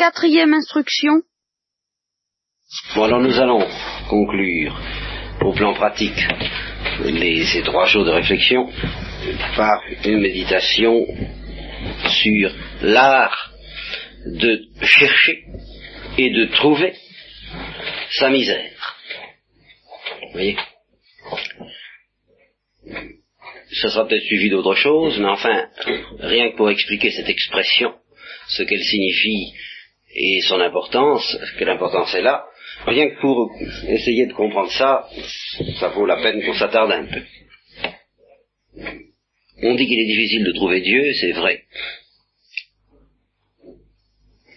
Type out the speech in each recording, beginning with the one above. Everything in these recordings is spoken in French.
quatrième instruction. Bon, alors nous allons conclure au plan pratique ces trois jours de réflexion par une méditation sur l'art de chercher et de trouver sa misère. Vous voyez? Ça sera peut-être suivi d'autre chose, mais enfin, rien que pour expliquer cette expression, ce qu'elle signifie et son importance, que l'importance est là, rien que pour essayer de comprendre ça, ça vaut la peine qu'on s'attarde un peu. On dit qu'il est difficile de trouver Dieu, c'est vrai.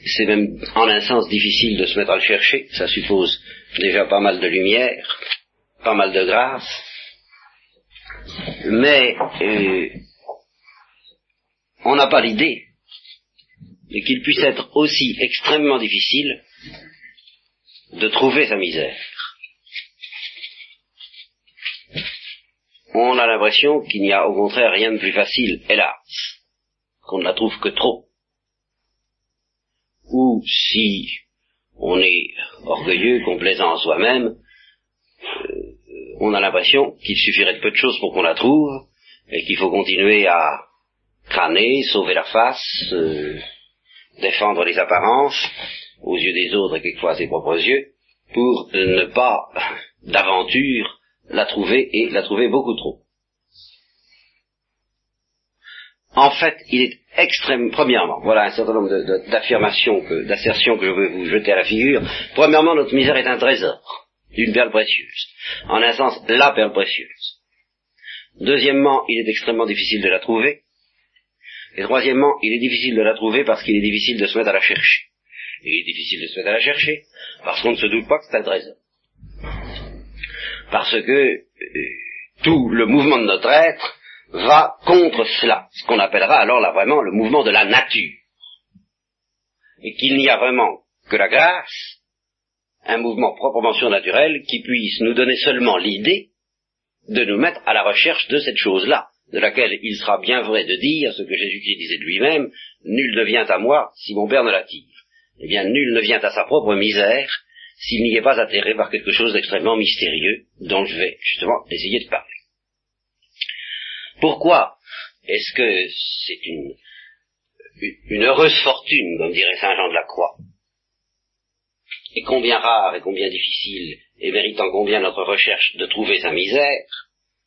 C'est même en un sens difficile de se mettre à le chercher, ça suppose déjà pas mal de lumière, pas mal de grâce, mais euh, on n'a pas l'idée qu'il puisse être aussi extrêmement difficile de trouver sa misère. On a l'impression qu'il n'y a au contraire rien de plus facile, hélas, qu'on ne la trouve que trop. Ou si on est orgueilleux, complaisant en soi-même, euh, on a l'impression qu'il suffirait de peu de choses pour qu'on la trouve, et qu'il faut continuer à crâner, sauver la face, euh, défendre les apparences, aux yeux des autres et quelquefois à ses propres yeux, pour ne pas d'aventure la trouver et la trouver beaucoup trop. En fait, il est extrêmement, premièrement, voilà un certain nombre d'affirmations, d'assertions que je veux vous jeter à la figure. Premièrement, notre misère est un trésor, d'une perle précieuse. En un sens, la perle précieuse. Deuxièmement, il est extrêmement difficile de la trouver. Et troisièmement, il est difficile de la trouver parce qu'il est difficile de se mettre à la chercher. Il est difficile de se mettre à la chercher parce qu'on ne se doute pas que c'est un trésor. Parce que euh, tout le mouvement de notre être va contre cela, ce qu'on appellera alors là vraiment le mouvement de la nature. Et qu'il n'y a vraiment que la grâce, un mouvement proprement surnaturel qui puisse nous donner seulement l'idée de nous mettre à la recherche de cette chose-là, de laquelle il sera bien vrai de dire ce que Jésus-Christ disait de lui-même, nul ne vient à moi si mon Père ne l'attire. Eh bien, nul ne vient à sa propre misère s'il n'y est pas atterré par quelque chose d'extrêmement mystérieux dont je vais justement essayer de parler. Pourquoi est-ce que c'est une, une heureuse fortune, comme dirait Saint Jean de la Croix, et combien rare et combien difficile, et méritant combien notre recherche de trouver sa misère,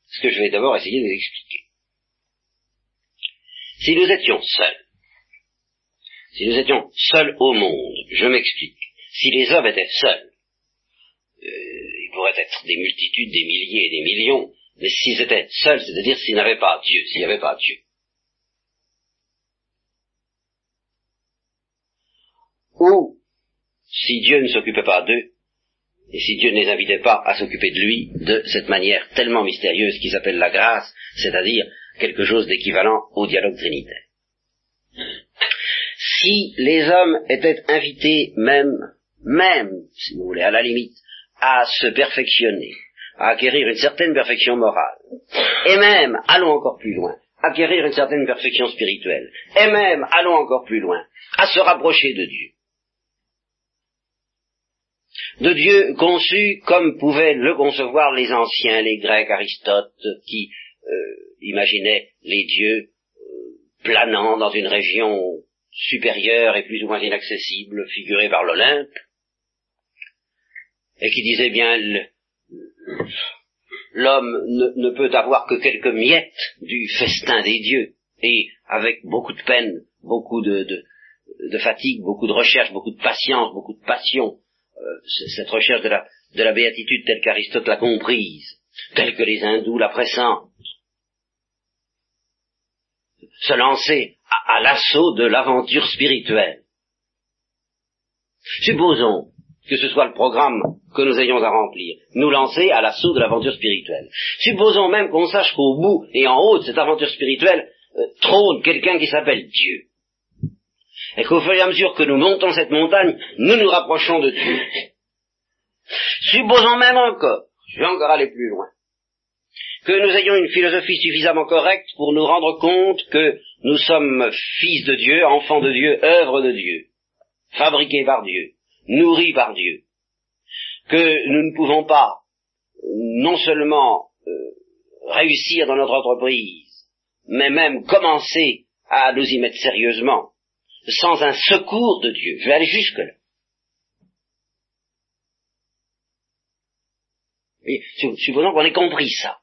ce que je vais d'abord essayer de vous expliquer. Si nous étions seuls, si nous étions seuls au monde, je m'explique, si les hommes étaient seuls, euh, il pourrait être des multitudes, des milliers des millions, mais s'ils étaient seuls, c'est-à-dire s'ils n'avaient pas Dieu, s'il n'y avait pas Dieu. Ou si Dieu ne s'occupait pas d'eux, et si Dieu ne les invitait pas à s'occuper de lui de cette manière tellement mystérieuse qui s'appelle la grâce, c'est-à-dire quelque chose d'équivalent au dialogue trinitaire. Si les hommes étaient invités même, même, si vous voulez, à la limite, à se perfectionner, à acquérir une certaine perfection morale, et même, allons encore plus loin, acquérir une certaine perfection spirituelle, et même, allons encore plus loin, à se rapprocher de Dieu. De Dieu conçu comme pouvaient le concevoir les anciens, les Grecs, Aristote, qui euh, imaginaient les dieux euh, planant dans une région supérieure et plus ou moins inaccessible, figurée par l'Olympe, et qui disaient bien l'homme ne, peut avoir que quelques miettes du festin des dieux, et avec beaucoup de peine, beaucoup de, de, fatigue, beaucoup de recherche, beaucoup de patience, beaucoup de passion, euh, cette recherche de la, de la béatitude telle qu'Aristote l'a comprise, telle que les hindous la pressentent, se lancer à, l'assaut de l'aventure spirituelle. Supposons que ce soit le programme que nous ayons à remplir, nous lancer à l'assaut de l'aventure spirituelle. Supposons même qu'on sache qu'au bout et en haut de cette aventure spirituelle euh, trône quelqu'un qui s'appelle Dieu. Et qu'au fur et à mesure que nous montons cette montagne, nous nous rapprochons de Dieu. Supposons même encore, je vais encore aller plus loin, que nous ayons une philosophie suffisamment correcte pour nous rendre compte que nous sommes fils de Dieu, enfants de Dieu, œuvres de Dieu. fabriqués par Dieu, nourris par Dieu, que nous ne pouvons pas non seulement euh, réussir dans notre entreprise, mais même commencer à nous y mettre sérieusement, sans un secours de Dieu. Je vais aller jusque-là. supposons qu'on ait compris ça,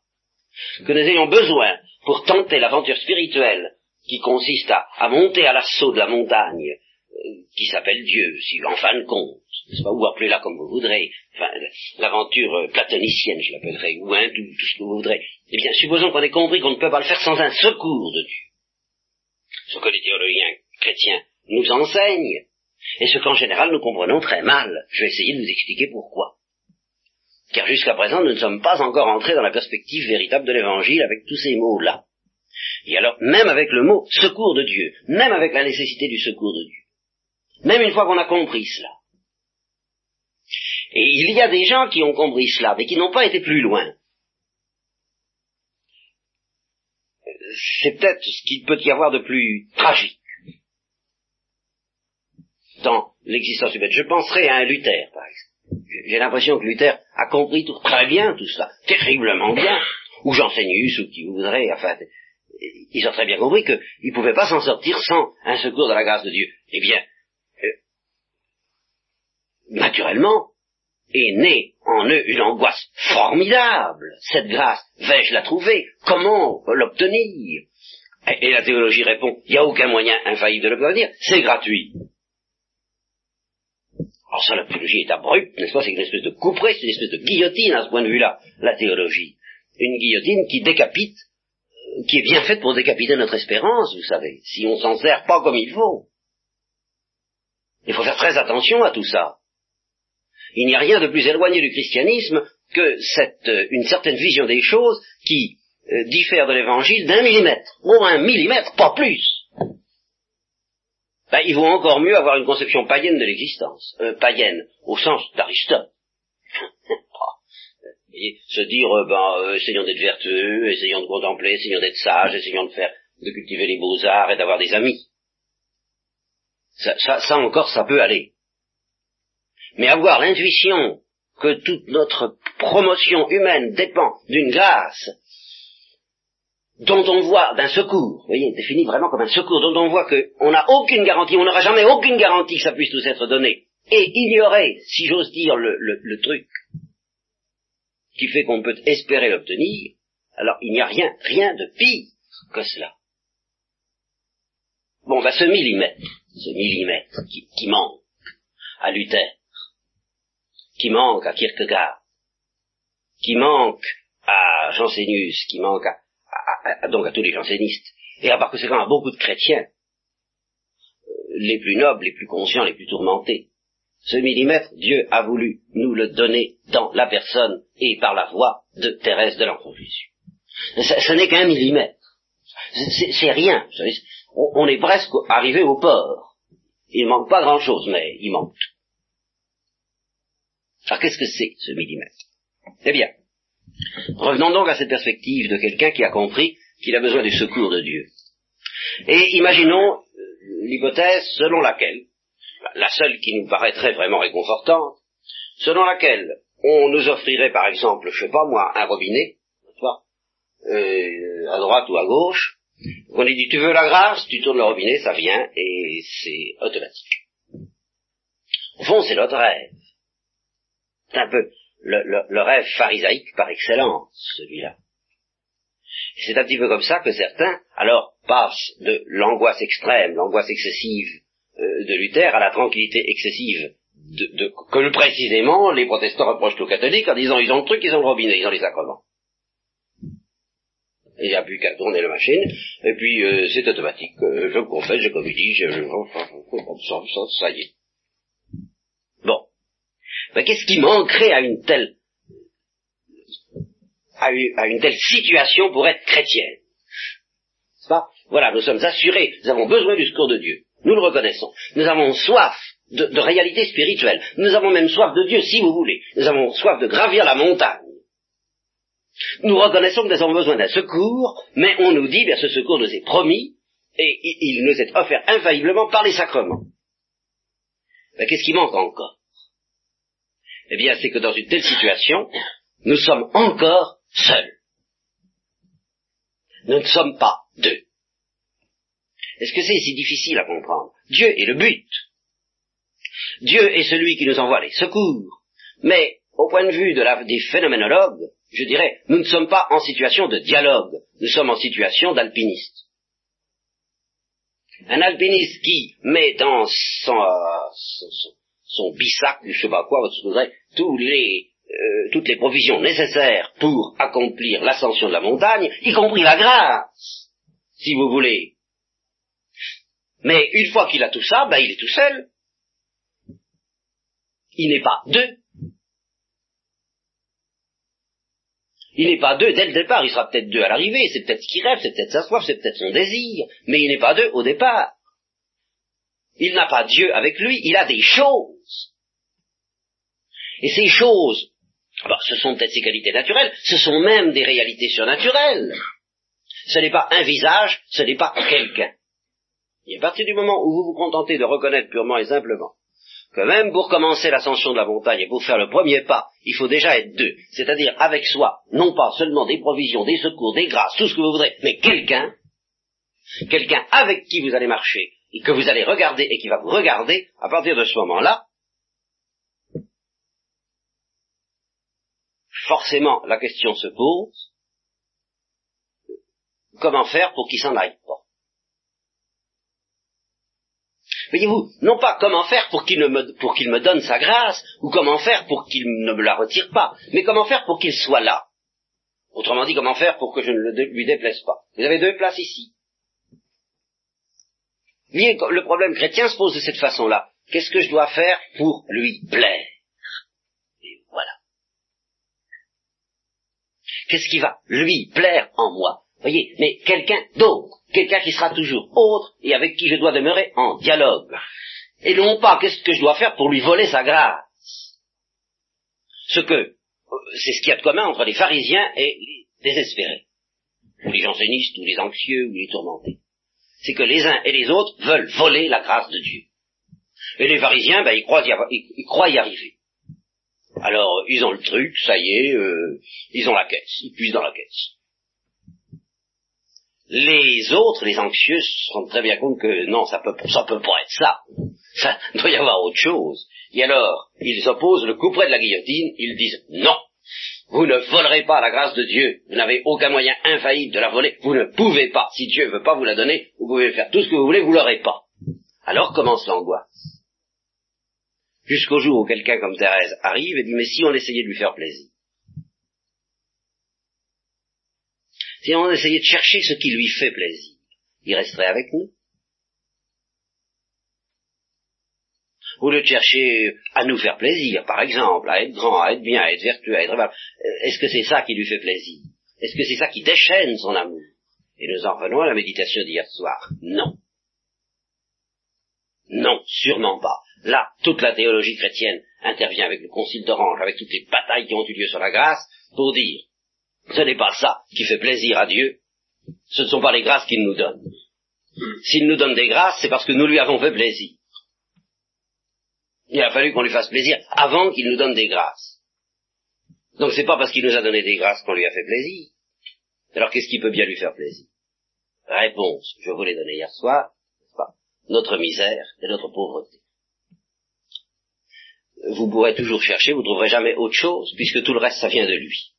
que nous ayons besoin, pour tenter l'aventure spirituelle qui consiste à, monter à l'assaut de la montagne, euh, qui s'appelle Dieu, si en fin de compte, n'est-ce pas, ou appelez-la comme vous voudrez, l'aventure euh, platonicienne, je l'appellerai, ou tout ce que vous voudrez. Eh bien, supposons qu'on ait compris qu'on ne peut pas le faire sans un secours de Dieu. Ce que les théologiens chrétiens nous enseignent, et ce qu'en général nous comprenons très mal. Je vais essayer de vous expliquer pourquoi. Car jusqu'à présent, nous ne sommes pas encore entrés dans la perspective véritable de l'évangile avec tous ces mots-là. Et alors, même avec le mot secours de Dieu, même avec la nécessité du secours de Dieu, même une fois qu'on a compris cela, et il y a des gens qui ont compris cela, mais qui n'ont pas été plus loin. C'est peut-être ce qu'il peut y avoir de plus tragique dans l'existence humaine. Je penserai à un Luther, par exemple. J'ai l'impression que Luther a compris tout, très bien tout cela, terriblement bien, ou Jansénius, ou qui voudrait, enfin, ils ont très bien compris qu'ils ne pouvaient pas s'en sortir sans un secours de la grâce de Dieu. Eh bien, euh, naturellement, est née en eux une angoisse formidable. Cette grâce, vais-je la trouver? Comment l'obtenir? Et, la théologie répond, il n'y a aucun moyen infaillible de l'obtenir, c'est gratuit. Alors ça, la théologie est abrupte, n'est-ce pas? C'est une espèce de couperet, c'est une espèce de guillotine à ce point de vue-là, la théologie. Une guillotine qui décapite, euh, qui est bien faite pour décapiter notre espérance, vous savez, si on s'en sert pas comme il faut. Il faut faire très attention à tout ça. Il n'y a rien de plus éloigné du christianisme que cette, euh, une certaine vision des choses qui euh, diffère de l'évangile d'un millimètre, au un millimètre, pas plus. Ben, il vaut encore mieux avoir une conception païenne de l'existence, euh, païenne au sens d'Aristote. Se dire, ben, essayons d'être vertueux, essayons de contempler, essayons d'être sages, essayons de faire, de cultiver les beaux-arts et d'avoir des amis. ça encore, ça peut aller mais avoir l'intuition que toute notre promotion humaine dépend d'une grâce dont on voit d'un secours, vous voyez, défini vraiment comme un secours, dont on voit qu'on n'a aucune garantie, on n'aura jamais aucune garantie que ça puisse nous être donné, et il y aurait, si j'ose dire, le, le truc qui fait qu'on peut espérer l'obtenir, alors il n'y a rien, rien de pire que cela. Bon, ben ce millimètre, ce millimètre qui, qui manque à Luther, qui manque à Kierkegaard, qui manque à Jansénius, qui manque à, donc à tous les jansénistes, et à par conséquent à beaucoup de chrétiens, euh, les plus nobles, les plus conscients, les plus tourmentés. Ce millimètre, Dieu a voulu nous le donner dans la personne et par la voix de Thérèse de l'Enfant Jésus. Ce, n'est qu'un millimètre. C'est rien. on, est presque arrivé au port. Il manque pas grand-chose, mais il manque alors qu'est-ce que c'est ce millimètre? Eh bien, revenons donc à cette perspective de quelqu'un qui a compris qu'il a besoin du secours de Dieu. Et imaginons euh, l'hypothèse selon laquelle, la seule qui nous paraîtrait vraiment réconfortante, selon laquelle on nous offrirait par exemple, je sais pas moi, un robinet, euh, à droite ou à gauche, on lui dit tu veux la grâce, tu tournes le robinet, ça vient et c'est automatique. Au fond, c'est notre rêve. C'est un peu le, rêve pharisaïque par excellence, celui-là. C'est un petit peu comme ça que certains, alors, passent de l'angoisse extrême, l'angoisse excessive euh, de Luther à la tranquillité excessive de, que précisément les protestants reprochent aux catholiques en disant ils ont le truc, ils ont le robinet, ils ont les sacrements. Il n'y a plus qu'à tourner la machine, et puis euh, c'est automatique. Euh, je confesse, je communie, je, je, je, ça y est. Ben, qu'est-ce qui manquerait à une telle à une, telle situation pour être chrétienne Voilà, nous sommes assurés, nous avons besoin du secours de Dieu. Nous le reconnaissons. Nous avons soif de, de réalité spirituelle. Nous avons même soif de Dieu, si vous voulez. Nous avons soif de gravir la montagne. Nous reconnaissons que nous avons besoin d'un secours, mais on nous dit, bien, ce secours nous est promis, et il nous est offert infailliblement par les sacrements. ben, qu'est-ce qui manque encore? Eh bien, c'est que dans une telle situation, nous sommes encore seuls. Nous ne sommes pas deux. Est-ce que c'est si difficile à comprendre Dieu est le but. Dieu est celui qui nous envoie les secours. Mais, au point de vue des phénoménologues, je dirais, nous ne sommes pas en situation de dialogue, nous sommes en situation d'alpiniste. Un alpiniste qui met dans son, euh, son, bissac, je sais pas quoi, tous les, euh, toutes les provisions nécessaires pour accomplir l'ascension de la montagne, y compris la grâce, si vous voulez. Mais une fois qu'il a tout ça, ben il est tout seul. Il n'est pas deux. Il n'est pas deux dès le départ, il sera peut-être deux à l'arrivée, c'est peut-être ce qu'il rêve, c'est peut-être sa soif, c'est peut-être son désir, mais il n'est pas deux au départ. Il n'a pas Dieu avec lui, il a des choses. Et ces choses, ce sont peut-être ses qualités naturelles, ce sont même des réalités surnaturelles. Ce n'est pas un visage, ce n'est pas quelqu'un. Et à partir du moment où vous vous contentez de reconnaître purement et simplement que même pour commencer l'ascension de la montagne et pour faire le premier pas, il faut déjà être deux, c'est-à-dire avec soi, non pas seulement des provisions, des secours, des grâces, tout ce que vous voudrez, mais quelqu'un, quelqu'un avec qui vous allez marcher, et que vous allez regarder et qui va vous regarder, à partir de ce moment-là, forcément la question se pose, comment faire pour qu'il s'en aille pas? Voyez-vous, non pas comment faire pour qu'il, me, donne sa grâce, ou comment faire pour qu'il ne me la retire pas, mais comment faire pour qu'il soit là? Autrement dit, comment faire pour que je ne lui déplaise pas? Vous avez deux places ici. Le problème chrétien se pose de cette façon-là. Qu'est-ce que je dois faire pour lui plaire Et voilà. Qu'est-ce qui va lui plaire en moi? Voyez, mais quelqu'un d'autre, quelqu'un qui sera toujours autre et avec qui je dois demeurer en dialogue. Et non pas qu'est-ce que je dois faire pour lui voler sa grâce? Ce que, euh, c'est ce qu'il y a de commun entre les pharisiens et les désespérés, ou les jansénistes, ou les anxieux, ou les tourmentés. C'est que les uns et les autres veulent voler la grâce de Dieu. Et les pharisiens, ben, ils, croient y arriver. Alors, ils ont le truc, ça y est, euh, ils ont la caisse, ils puissent dans la caisse. Les autres, les anxieux, se rendent très bien compte que non, ça peut, ça peut pas être ça. Ça doit y avoir autre chose. Et alors, ils opposent le coup près de la guillotine, ils disent non. Vous ne volerez pas la grâce de Dieu. Vous n'avez aucun moyen infaillible de la voler. Vous ne pouvez pas. Si Dieu ne veut pas vous la donner, vous pouvez faire tout ce que vous voulez, vous l'aurez pas. Alors commence l'angoisse. Jusqu'au jour où quelqu'un comme Thérèse arrive et dit, mais si on essayait de lui faire plaisir. Si on essayait de chercher ce qui lui fait plaisir, il resterait avec nous. Au lieu de chercher à nous faire plaisir, par exemple, à être grand, à être bien, à être vertueux, à être est-ce que c'est ça qui lui fait plaisir? Est-ce que c'est ça qui déchaîne son amour? Et nous en revenons à la méditation d'hier soir. Non. Non, sûrement pas. Là, toute la théologie chrétienne intervient avec le concile d'Orange, avec toutes les batailles qui ont eu lieu sur la grâce, pour dire ce n'est pas ça qui fait plaisir à Dieu. Ce ne sont pas les grâces qu'il nous donne. S'il nous donne des grâces, c'est parce que nous lui avons fait plaisir. Il a fallu qu'on lui fasse plaisir avant qu'il nous donne des grâces. Donc c'est pas parce qu'il nous a donné des grâces qu'on lui a fait plaisir. Alors qu'est-ce qui peut bien lui faire plaisir? Réponse, je vous l'ai donnée hier soir, pas? Notre misère et notre pauvreté. Vous pourrez toujours chercher, vous trouverez jamais autre chose, puisque tout le reste, ça vient de lui.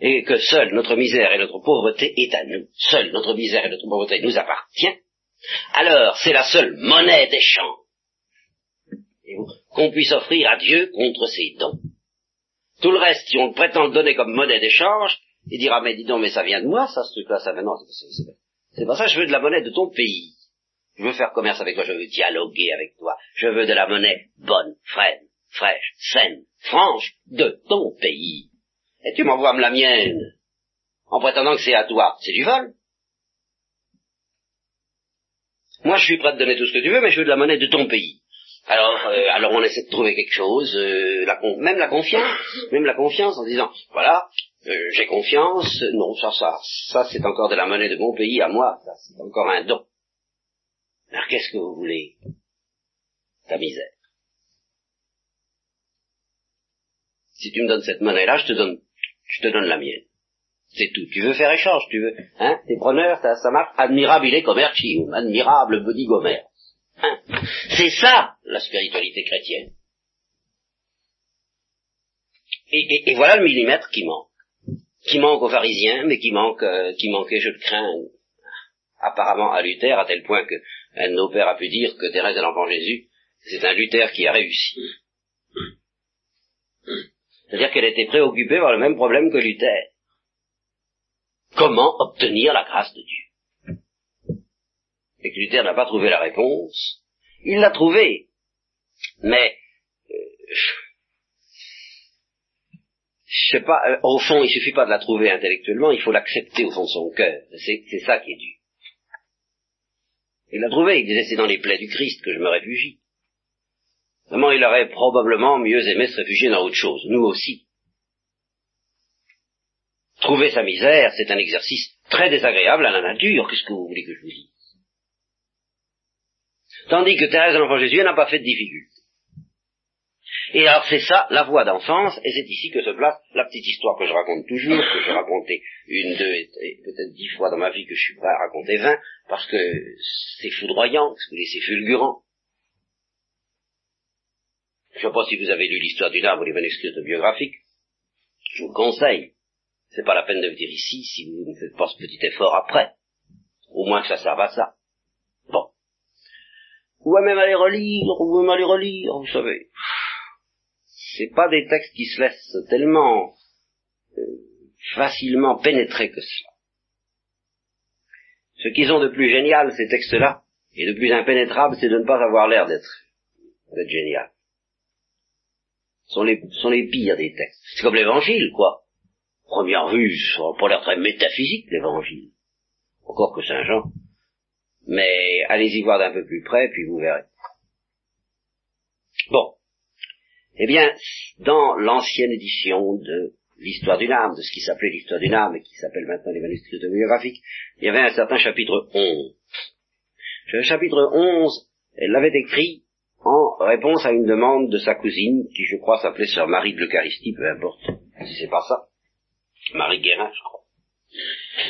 Et que seule notre misère et notre pauvreté est à nous, seule notre misère et notre pauvreté nous appartient, alors c'est la seule monnaie d'échange qu'on puisse offrir à Dieu contre ses dons. Tout le reste, si on prétend le donner comme monnaie d'échange, il dira, mais dis donc, mais ça vient de moi, ça, ce truc-là, ça, non, c'est pas ça, je veux de la monnaie de ton pays. Je veux faire commerce avec toi, je veux dialoguer avec toi, je veux de la monnaie bonne, fraîche, fraîche, saine, franche, de ton pays. Et tu m'envoies la mienne, en prétendant que c'est à toi. C'est du vol. Moi, je suis prêt à donner tout ce que tu veux, mais je veux de la monnaie de ton pays. Alors, euh, alors on essaie de trouver quelque chose, euh, même la confiance, même la confiance en disant, voilà, euh, j'ai confiance, non, ça, ça, ça c'est encore de la monnaie de mon pays à moi, ça c'est encore un don. Alors qu'est-ce que vous voulez? Ta misère. Si tu me donnes cette monnaie-là, je te donne, je te donne la mienne. C'est tout. Tu veux faire échange, tu veux, hein, t'es preneur, ça, ça marche, admirabile commercium, admirable body commerce. Hein? C'est ça, la spiritualité chrétienne. Et, et, voilà le millimètre qui manque. Qui manque aux pharisiens, mais qui manque, euh, qui manquait, je le crains, apparemment à Luther, à tel point que un de nos pères a pu dire que Thérèse de l'Enfant Jésus, c'est un Luther qui a réussi. C'est-à-dire qu'elle était préoccupée par le même problème que Luther. Comment obtenir la grâce de Dieu? Et que Luther n'a pas trouvé la réponse. Il l'a trouvée. Mais, euh, je sais pas, euh, au fond, il suffit pas de la trouver intellectuellement, il faut l'accepter au fond de son cœur. C'est ça qui est dur. Il l'a trouvé, il disait c'est dans les plaies du Christ que je me réfugie. Vraiment, il aurait probablement mieux aimé se réfugier dans autre chose, nous aussi. Trouver sa misère, c'est un exercice très désagréable à la nature, qu'est-ce que vous voulez que je vous dise? Tandis que Thérèse de l'Enfant Jésus n'a pas fait de difficulté. Et alors c'est ça, la voix d'enfance, et c'est ici que se place la petite histoire que je raconte toujours, que j'ai racontée une, deux et, peut-être dix fois dans ma vie, que je suis prêt à raconter vingt, parce que c'est foudroyant, parce que c'est fulgurant. Je ne sais pas si vous avez lu l'histoire du arbre ou les manuscrits autobiographiques. Je vous conseille. C'est pas la peine de venir ici si vous ne faites pas ce petit effort après. Au moins que ça serve à ça. Bon. Ou à même aller relire, ou même aller relire, vous savez c'est pas des textes qui se laissent tellement euh, facilement pénétrer que cela. Ce qu'ils ont de plus génial, ces textes-là, et de plus impénétrable, c'est de ne pas avoir l'air d'être, génial. Ce sont les, sont les pires des textes. C'est comme l'évangile, quoi. Première vue, ça n'a pas l'air très métaphysique, l'évangile. Encore que Saint Jean. Mais allez-y voir d'un peu plus près, puis vous verrez. Bon. Eh bien, dans l'ancienne édition de l'histoire d'une âme, de ce qui s'appelait l'histoire d'une âme et qui s'appelle maintenant les manuscrits autobiographiques, il y avait un certain chapitre 11. Le chapitre 11, elle l'avait écrit en réponse à une demande de sa cousine, qui je crois s'appelait Sœur Marie de l'Eucharistie, peu importe si c'est pas ça, Marie Guérin, je crois,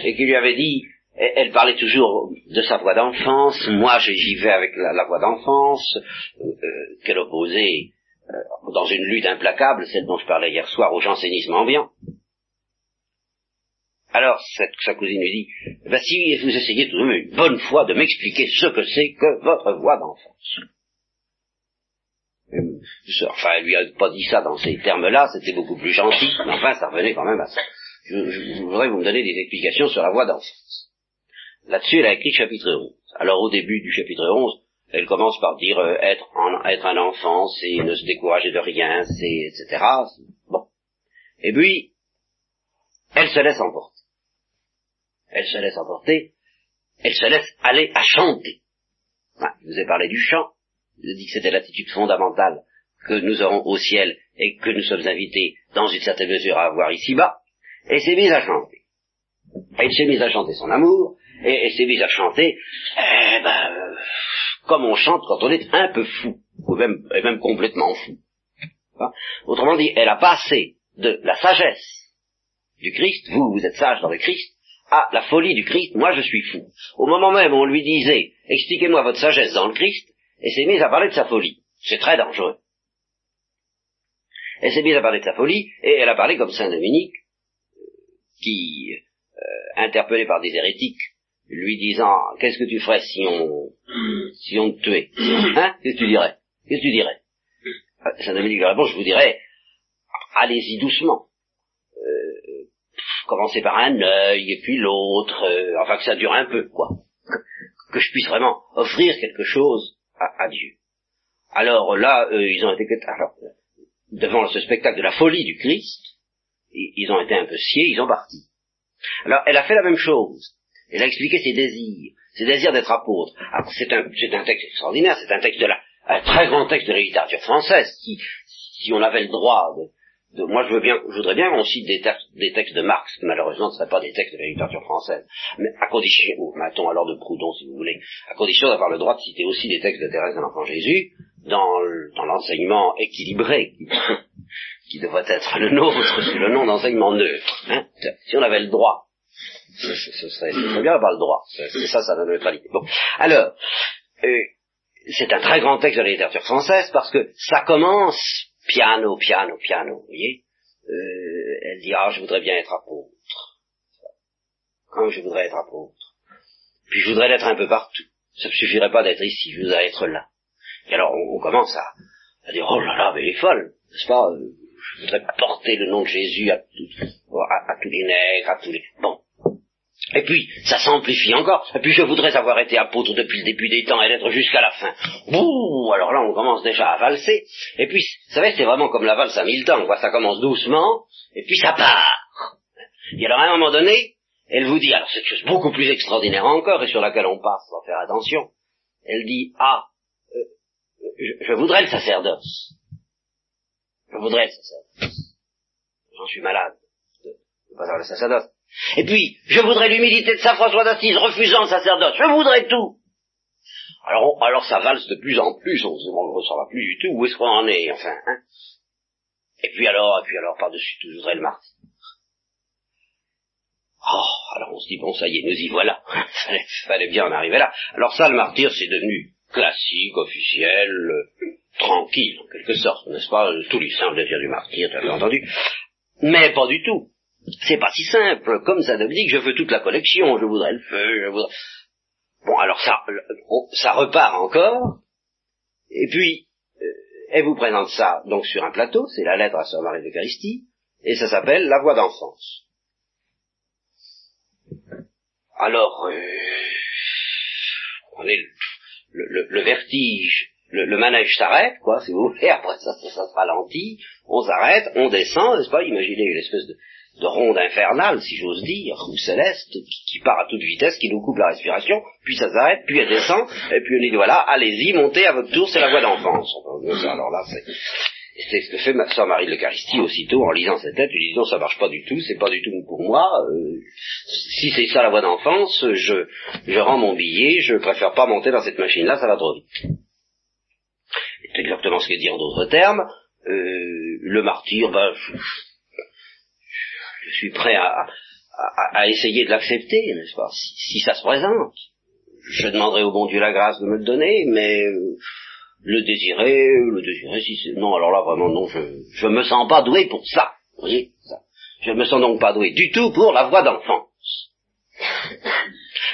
et qui lui avait dit, elle parlait toujours de sa voix d'enfance, moi j'y vais avec la, voix d'enfance, euh, euh, qu'elle opposait euh, dans une lutte implacable, celle dont je parlais hier soir, au jansénisme ambiant. Alors, sa cousine lui dit, bah, si vous essayez tout de même une bonne fois de m'expliquer ce que c'est que votre voix d'enfance. Euh, enfin, elle lui a pas dit ça dans ces termes-là, c'était beaucoup plus gentil, mais enfin, ça revenait quand même à ça. Je, je, voudrais vous me donner des explications sur la voix d'enfance. Là-dessus, elle a écrit chapitre 11. Alors, au début du chapitre 11, elle commence par dire euh, être, être un enfant, c'est ne se décourager de rien, c'est etc. Bon. Et puis, elle se laisse emporter. Elle se laisse emporter, elle se laisse aller à chanter. je vous ai parlé du chant, je vous ai dit que c'était l'attitude fondamentale que nous aurons au ciel et que nous sommes invités dans une certaine mesure à avoir ici-bas, et s'est mise à chanter. Elle s'est mise à chanter son amour, et elle s'est mise à chanter, eh ben, comme on chante quand on est un peu fou, ou même, complètement fou. Hein? Autrement dit, elle a passé de la sagesse du Christ, vous, vous êtes sage dans le Christ, à la folie du Christ, moi je suis fou. Au moment même où on lui disait, expliquez-moi votre sagesse dans le Christ, elle s'est mise à parler de sa folie. C'est très dangereux. Elle s'est mise à parler de sa folie, et elle a parlé comme Saint Dominique, qui, euh, interpellé par des hérétiques, lui disant qu'est-ce que tu ferais si on si on te tuait Hein Qu'est-ce que tu dirais Qu'est-ce que tu dirais Saint Dominique lui répond je vous dirais allez-y doucement. Euh, commencez par un œil et puis l'autre, euh, enfin que ça dure un peu, quoi. Que, je puisse vraiment offrir quelque chose à, Dieu. Alors là, euh, ils ont été alors, devant ce spectacle de la folie du Christ, ils ont été un peu sciés, ils ont parti. Alors elle a fait la même chose. Elle a expliqué ses désirs, ses désirs d'être apôtre. c'est un, un texte extraordinaire, c'est un texte de la, un très grand texte de la littérature française, qui, si on avait le droit de, moi, je veux bien, je voudrais bien qu'on cite des, textes de Marx, qui malheureusement ne seraient pas des textes de la littérature française, mais à condition, ou mettons alors de Proudhon, si vous voulez, à condition d'avoir le droit de citer aussi des textes de Thérèse de l'Enfant Jésus dans, l'enseignement équilibré, qui, devrait être le nôtre sous le nom d'enseignement neutre. Hein. si on avait le droit, ce, serait, bien d'avoir le droit. C'est ça, ça la neutralité. Bon, alors, euh, c'est un très grand texte de la littérature française parce que ça commence piano, piano, piano, vous voyez euh, Elle dit, ah, je voudrais bien être apôtre. Quand je voudrais être apôtre. Puis je voudrais l'être un peu partout. Ça ne suffirait pas d'être ici, je voudrais être là. Et alors on, commence à, dire, oh là là, mais elle est folle, n'est-ce pas? Euh, Je voudrais porter le nom de Jésus à, à tous les nègres, à tous les... Bon. Et puis, ça s'amplifie encore. Et puis, je voudrais avoir été apôtre depuis le début des temps et d'être jusqu'à la fin. Ouh, alors là, on commence déjà à valser. Et puis, vous savez, c'est vraiment comme la valse à mille temps, quoi. Ça commence doucement, et puis ça part. Et alors, à un moment donné, elle vous dit, alors c'est chose beaucoup plus extraordinaire encore, et sur laquelle on passe sans faire attention. Elle dit, ah, euh, je, je voudrais le sacerdoce. Je voudrais le sacerdoce. J'en suis malade de ne pas avoir le sacerdoce. Et puis, je voudrais l'humilité de Saint François d'Assise, refusant le sacerdoce. Je voudrais tout. Alors, alors ça valse de plus en plus, on ne ressent plus du tout où est-ce qu'on en est, enfin. Hein et puis alors, et puis alors, par-dessus tout, je voudrais le martyr. Oh, alors on se dit, bon, ça y est, nous y voilà. fallait, fallait bien en arriver là. Alors ça, le martyr, c'est devenu classique, officiel, euh, tranquille, en quelque sorte, n'est-ce pas Tous les saints dire du martyr, tu entendu. Mais pas du tout. C'est pas si simple. Comme que je veux toute la collection, je voudrais le feu, je voudrais... Bon, alors ça, ça repart encore. Et puis, euh, elle vous présente ça donc sur un plateau, c'est la lettre à Sœur Marie d'Eucharistie, et ça s'appelle La voix d'enfance. Alors, euh, le, vertige, le, manège s'arrête, quoi, si vous voulez, après ça, ça, ça se ralentit, on s'arrête, on descend, n'est-ce pas, imaginez une espèce de, de ronde infernale, si j'ose dire, ou céleste, qui, part à toute vitesse, qui nous coupe la respiration, puis ça s'arrête, puis elle descend, et puis on dit voilà, allez-y, montez à votre tour, c'est la voie d'enfance. Alors là, c'est, ce que fait ma soeur Marie de l'Eucharistie aussitôt en lisant cette lettre, lui disant ça marche pas du tout, c'est pas du tout pour moi, euh, si c'est ça la voie d'enfance, je, rends mon billet, je préfère pas monter dans cette machine-là, ça va trop vite. C'est exactement ce que dit en d'autres termes, euh, le martyr, ben, suis prêt à, essayer de l'accepter, n'est-ce pas? Si, ça se présente. Je demanderai au bon Dieu la grâce de me le donner, mais euh, le désirer, le désirer, si c'est... Non, alors là, vraiment, non, je je me sens pas doué pour ça. Vous voyez? Ça. Je me sens donc pas doué du tout pour la voix d'enfance.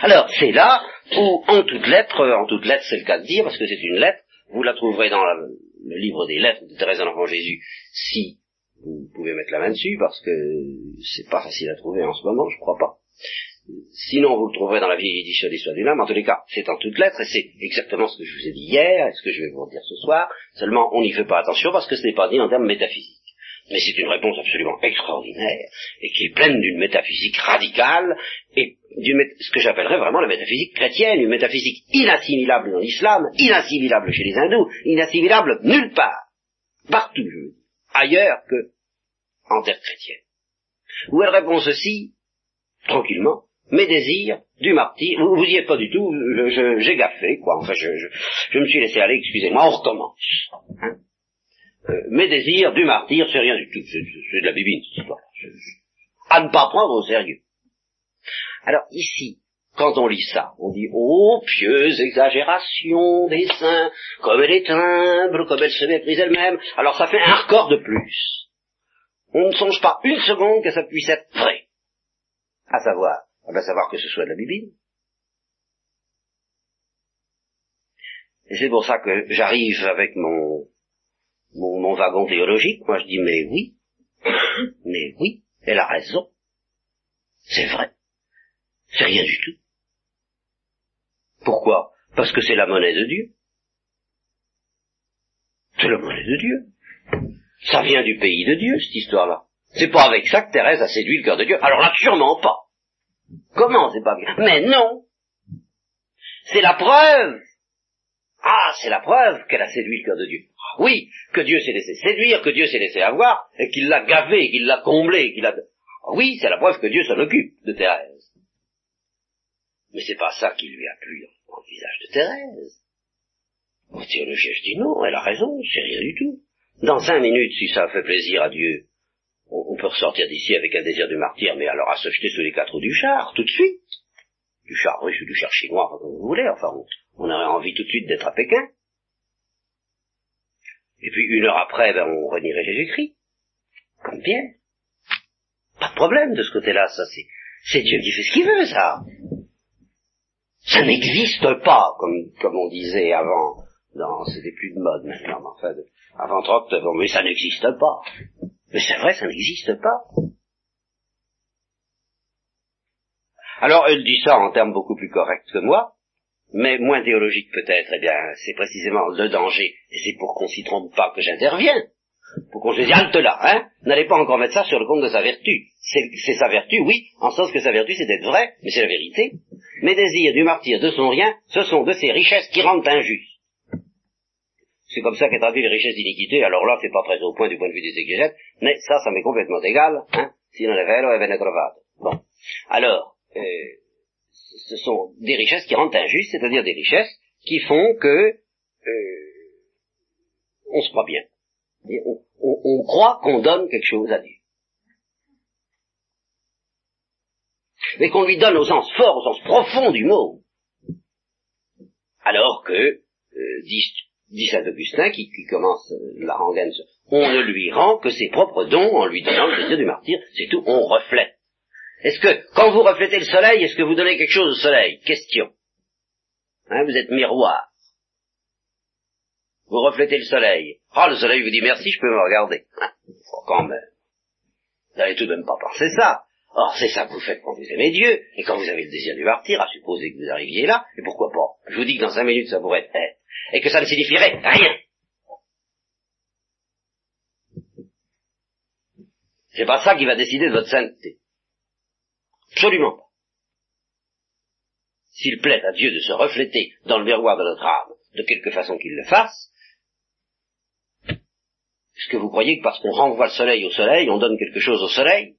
Alors, c'est là où, en toute lettre, en toute lettre, c'est le cas de dire, parce que c'est une lettre, vous la trouverez dans le livre des lettres de Thérèse de l'Enfant Jésus, si vous pouvez mettre la main dessus parce que c'est pas facile à trouver en ce moment, je crois pas. Sinon, vous le trouverez dans la vieille édition de l'histoire du âme. En tous les cas, c'est en toutes lettres et c'est exactement ce que je vous ai dit hier et ce que je vais vous dire ce soir. Seulement, on n'y fait pas attention parce que ce n'est pas dit en termes métaphysiques. Mais c'est une réponse absolument extraordinaire et qui est pleine d'une métaphysique radicale et d'une ce que j'appellerais vraiment la métaphysique chrétienne, une métaphysique inassimilable dans l'islam, inassimilable chez les hindous, inassimilable nulle part, partout, ailleurs que en terre chrétienne. Où elle répond ceci, tranquillement, mes désirs du martyr, vous, vous y êtes pas du tout, j'ai gaffé, quoi, enfin je, je, me suis laissé aller, excusez-moi, on recommence. Hein. Euh, mes désirs du martyr, c'est rien du tout, c'est de la bibine, cette histoire. À ne pas prendre au sérieux. Alors ici, quand on lit ça, on dit, oh, pieuse exagération des saints, comme elle est humble, comme elle se méprise elle-même, alors ça fait un record de plus. On ne songe pas une seconde que ça puisse être vrai. À savoir, à savoir que ce soit de la Bible. Et c'est pour ça que j'arrive avec mon, mon, mon wagon théologique, moi je dis, mais oui, mais oui, elle a raison. C'est vrai. C'est rien du tout. Pourquoi? Parce que c'est la monnaie de Dieu. C'est la monnaie de Dieu. Ça vient du pays de Dieu, cette histoire-là. C'est pas avec ça que Thérèse a séduit le cœur de Dieu. Alors là, sûrement pas. Comment c'est pas bien? Mais non C'est la preuve Ah, c'est la preuve qu'elle a séduit le cœur de Dieu. Oui, que Dieu s'est laissé séduire, que Dieu s'est laissé avoir, et qu'il l'a gavé, qu'il l'a comblé, qu'il a... Oui, c'est la preuve que Dieu s'en occupe de Thérèse. Mais c'est pas ça qui lui a plu dans le visage de Thérèse. Au théologien, je dis non, elle a raison, c'est rien du tout. Dans cinq minutes, si ça fait plaisir à Dieu, on, peut ressortir d'ici avec un désir de martyr, mais alors à se jeter sous les quatre roues du char, tout de suite. Du char russe ou du char chinois, comme vous voulez, enfin, on, aurait envie tout de suite d'être à Pékin. Et puis une heure après, ben, on renierait Jésus-Christ. Comme Pierre. Pas de problème de ce côté-là, ça c'est, c'est Dieu qui fait ce qu'il veut, ça. Ça n'existe pas, comme, comme on disait avant. Non, c'était plus de mode maintenant, mais enfin, avant 30, bon, mais ça n'existe pas. Mais c'est vrai, ça n'existe pas. Alors, elle dit ça en termes beaucoup plus corrects que moi, mais moins théologique peut-être, eh bien, c'est précisément le danger, et c'est pour qu'on s'y trompe pas que j'interviens. Pour qu'on se halte là, hein, n'allez pas encore mettre ça sur le compte de sa vertu. C'est sa vertu, oui, en sens que sa vertu c'est d'être vrai, mais c'est la vérité. Mes désirs du martyr de son rien, ce sont de ces richesses qui rendent injustes. C'est comme ça qu'est traduit les richesses d'iniquité, alors là, c'est pas très au point du point de vue des exégètes, mais ça, ça m'est complètement égal, hein, si non vero, è Bon. Alors, euh, ce sont des richesses qui rendent injustes, c'est-à-dire des richesses qui font que euh, on se croit bien. On, croit qu'on donne quelque chose à Dieu. Mais qu'on lui donne au sens fort, au sens profond du mot. Alors que, euh, dit saint Augustin, qui, commence euh, la rengaine, on ne lui rend que ses propres dons en lui donnant le plaisir du martyr, c'est tout, on reflète. Est-ce que, quand vous reflétez le soleil, est-ce que vous donnez quelque chose au soleil? Question. Hein, vous êtes miroir. Vous reflétez le soleil. Ah, le soleil vous dit merci, je peux me regarder. Hein, quand même. Vous n'allez tout de même pas penser ça. Or, c'est ça que vous faites quand vous aimez Dieu, et quand vous avez le désir du martyr, à supposer que vous arriviez là, et pourquoi pas Je vous dis que dans cinq minutes ça pourrait être, et que ça ne signifierait rien. C'est pas ça qui va décider de votre sainteté. Absolument pas. S'il plaît à Dieu de se refléter dans le miroir de notre âme, de quelque façon qu'il le fasse, est-ce que vous croyez que parce qu'on renvoie le soleil au soleil, on donne quelque chose au soleil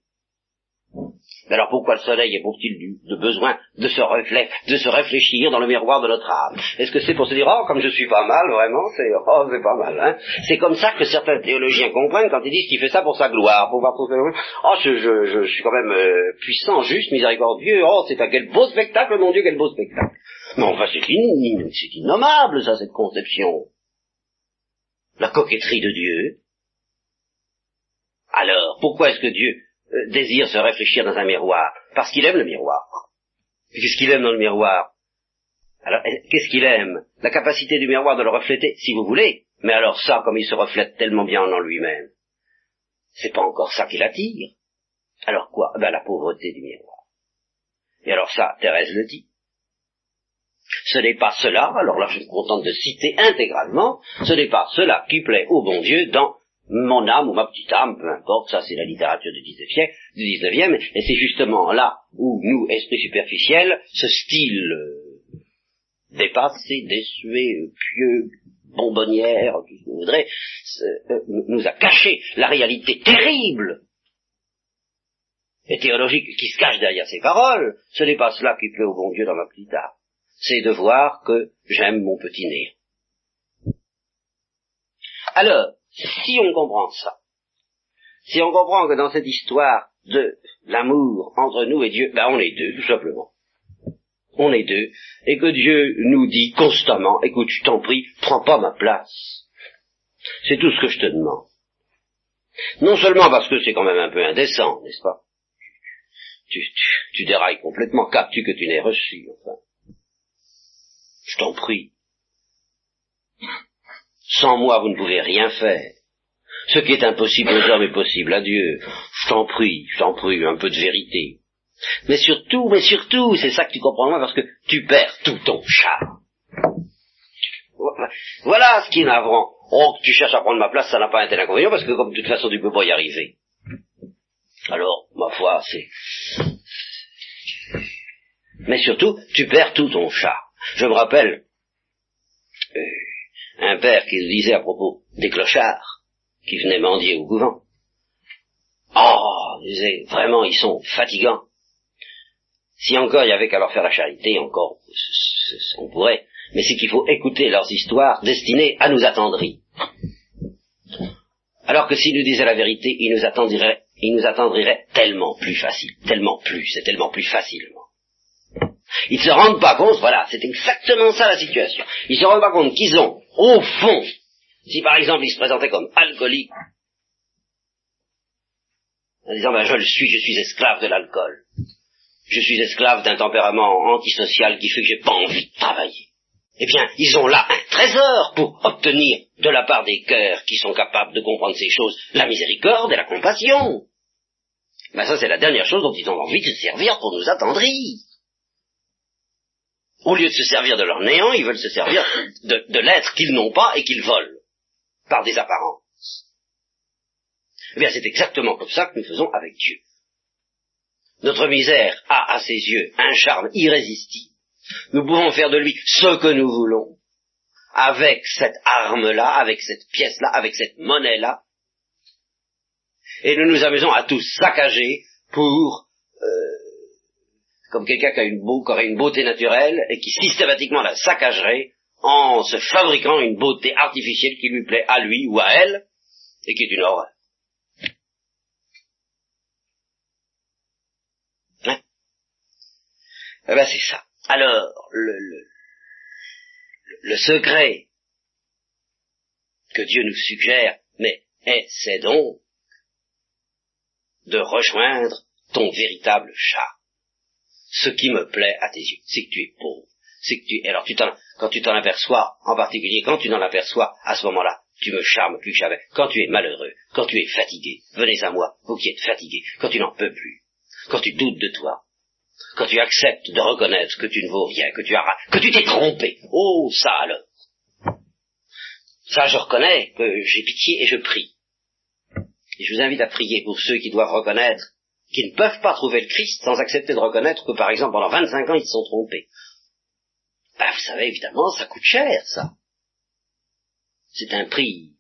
mais alors pourquoi le soleil éprouve-t-il de besoin de se, de se réfléchir dans le miroir de notre âme? Est-ce que c'est pour se dire, oh, comme je suis pas mal, vraiment, c'est, oh, c'est pas mal, hein? C'est comme ça que certains théologiens comprennent quand ils disent qu'il fait ça pour sa gloire, pour voir oh, je, je, je, suis quand même euh, puissant, juste, miséricordieux, oh, c'est un quel beau spectacle, mon Dieu, quel beau spectacle. Mais enfin, c'est innommable, ça, cette conception. La coquetterie de Dieu. Alors, pourquoi est-ce que Dieu euh, désire se réfléchir dans un miroir? Parce qu'il aime le miroir. Qu'est-ce qu'il aime dans le miroir? Alors, qu'est-ce qu'il aime? La capacité du miroir de le refléter, si vous voulez. Mais alors ça, comme il se reflète tellement bien en lui-même, c'est pas encore ça qui l'attire. Alors quoi? Ben la pauvreté du miroir. Et alors ça, Thérèse le dit. Ce n'est pas cela, alors là je suis contente de citer intégralement, ce n'est pas cela qui plaît au bon Dieu dans mon âme ou ma petite âme, peu importe, ça c'est la littérature du 19e, et c'est justement là où nous, esprits superficiels, ce style euh, dépassé, désuet, pieux, bonbonnière, tout ce que vous voudrez, euh, nous a caché la réalité terrible et théologique qui se cache derrière ces paroles. Ce n'est pas cela qui plaît au bon Dieu dans ma petite âme. C'est de voir que j'aime mon petit nez. Alors, si on comprend ça, si on comprend que dans cette histoire de l'amour entre nous et Dieu, ben on est deux, tout simplement. On est deux, et que Dieu nous dit constamment, écoute, je t'en prie, prends pas ma place. C'est tout ce que je te demande. Non seulement parce que c'est quand même un peu indécent, n'est-ce pas? Tu, tu, dérailles complètement, capes-tu que tu n'es reçu, enfin? Je t'en prie. Sans moi, vous ne pouvez rien faire. Ce qui est impossible aux hommes est possible à Dieu. Je t'en prie, je t'en prie, un peu de vérité. Mais surtout, mais surtout, c'est ça que tu comprends moi, parce que tu perds tout ton charme. Voilà ce qui est navrant. Oh, tu cherches à prendre ma place, ça n'a pas été inconvénient, parce que comme de toute façon, tu peux pas y arriver. Alors, ma foi, c'est... Mais surtout, tu perds tout ton charme. Je me rappelle, euh, un père qui nous disait à propos des clochards qui venaient mendier au couvent. Oh, disait, vraiment, ils sont fatigants. Si encore il y avait qu'à leur faire la charité, encore, on pourrait. Mais c'est qu'il faut écouter leurs histoires destinées à nous attendrir. Alors que s'ils nous disaient la vérité, ils nous attendriraient, ils nous tellement plus facile, tellement plus, et tellement plus facilement. Ils ne se rendent pas compte, voilà, c'est exactement ça la situation. Ils se rendent pas compte qu'ils ont, au fond, si par exemple ils se présentaient comme alcooliques, en disant ben je le suis, je suis esclave de l'alcool, je suis esclave d'un tempérament antisocial qui fait que j'ai pas envie de travailler eh bien, ils ont là un trésor pour obtenir de la part des cœurs qui sont capables de comprendre ces choses la miséricorde et la compassion. Ben ça, c'est la dernière chose dont ils ont envie de se servir pour nous attendrir. Au lieu de se servir de leur néant, ils veulent se servir de, l'être qu'ils n'ont pas et qu'ils volent, par des apparences. Eh bien, c'est exactement comme ça que nous faisons avec Dieu. Notre misère a à ses yeux un charme irrésistible nous pouvons faire de lui ce que nous voulons, avec cette arme-là, avec cette pièce-là, avec cette monnaie-là, et nous nous amusons à tout saccager pour, euh, comme quelqu'un qui, a une qui aurait une beauté naturelle et qui systématiquement la saccagerait en se fabriquant une beauté artificielle qui lui plaît à lui ou à elle, et qui est une horreur. Hein? Eh ben c'est ça. Alors, le, le, secret que Dieu nous suggère, mais c'est donc de rejoindre ton véritable chat. Ce qui me plaît à tes yeux, c'est que tu es pauvre. C'est que tu, alors tu quand tu t'en aperçois, en particulier quand tu t'en aperçois, à ce moment-là, tu me charmes plus que jamais. Quand tu es malheureux, quand tu es fatigué, venez à moi, vous qui êtes fatigué, quand tu n'en peux plus, quand tu doutes de toi, quand tu acceptes de reconnaître que tu ne vaux rien, que tu as, que tu t'es trompé. Oh, ça alors. Ça, je reconnais que j'ai pitié et je prie. Et je vous invite à prier pour ceux qui doivent reconnaître, qui ne peuvent pas trouver le Christ sans accepter de reconnaître que, par exemple, pendant 25 ans, ils se sont trompés. Ben, vous savez, évidemment, ça coûte cher, ça. C'est un prix